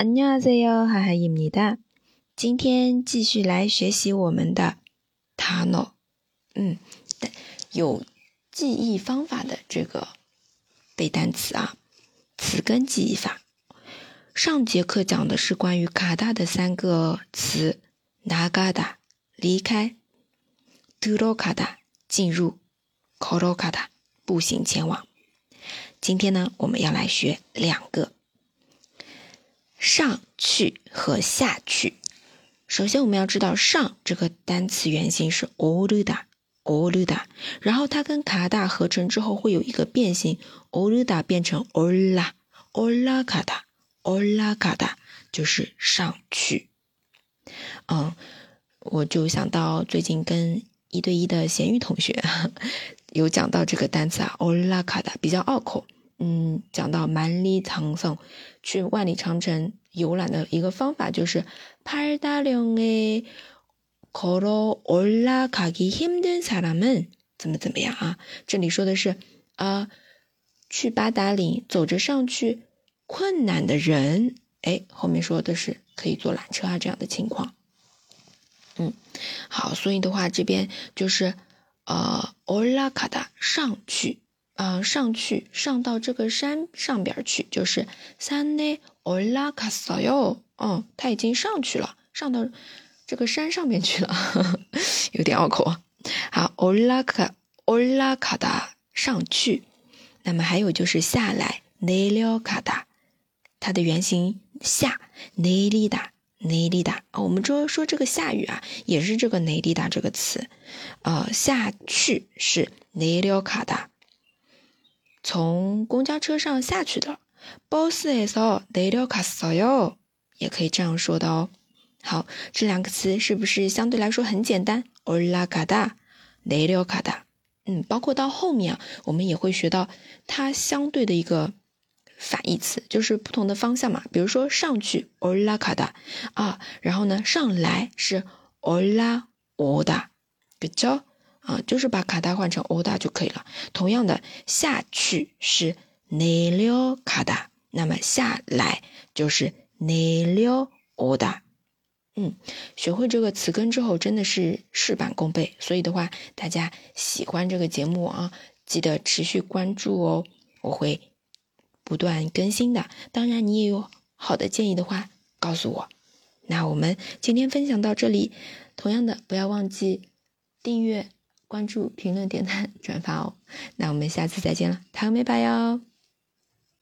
안녕하세요，하하입니다。今天继续来学习我们的단어嗯，有记忆方法的这个背单词啊，词根记忆法。上节课讲的是关于卡达的三个词：나가 다， 离开；들어가 다， 进入；걸어가 다， 步行前往。今天呢，我们要来学两个。 上去和下去。首先，我们要知道“上”这个单词原型是 “oruda”，“oruda”，然后它跟卡达合成之后会有一个变形，“oruda” 变成 “ola”，“ola 卡达 ”，“ola 卡达”就是上去。嗯，我就想到最近跟一对一的咸鱼同学 有讲到这个单词啊，“ola 卡达”比较拗口。嗯，讲到万里长城，去万里长城游览的一个方法就是팔다리에걸어올라가기힘든사람은怎么怎么样啊？这里说的是啊，去八达岭走着上去困难的人，哎，后面说的是可以坐缆车啊这样的情况。嗯，好，所以的话这边就是呃올라가다上去。 啊，上去，上到这个山上边去，就是山内奥拉卡索哟。哦，他已经上去了，上到这个山上面去了，有点拗口啊。好，奥拉卡奥拉卡达上去。那么还有就是下来，内了卡达，它的原型下内里达内里达。啊，我们说说这个下雨啊，也是这个内里达这个词。呃，下去是内了卡达。从公交车上下去的，boss is all they look so yo，也可以这样说的哦。好，这两个词是不是相对来说很简单？olaca da，leio ca da，嗯，包括到后面啊，我们也会学到它相对的一个反义词，就是不同的方向嘛。比如说上去，ola kada，啊，然后呢上来是 ola oda，good job。啊，就是把卡达换成欧达就可以了。同样的，下去是内溜卡达，那么下来就是内溜欧达。嗯，学会这个词根之后，真的是事半功倍。所以的话，大家喜欢这个节目啊，记得持续关注哦，我会不断更新的。当然，你也有好的建议的话，告诉我。那我们今天分享到这里，同样的，不要忘记订阅。关注、评论、点赞、转发哦！那我们下次再见了，糖梅拜哟。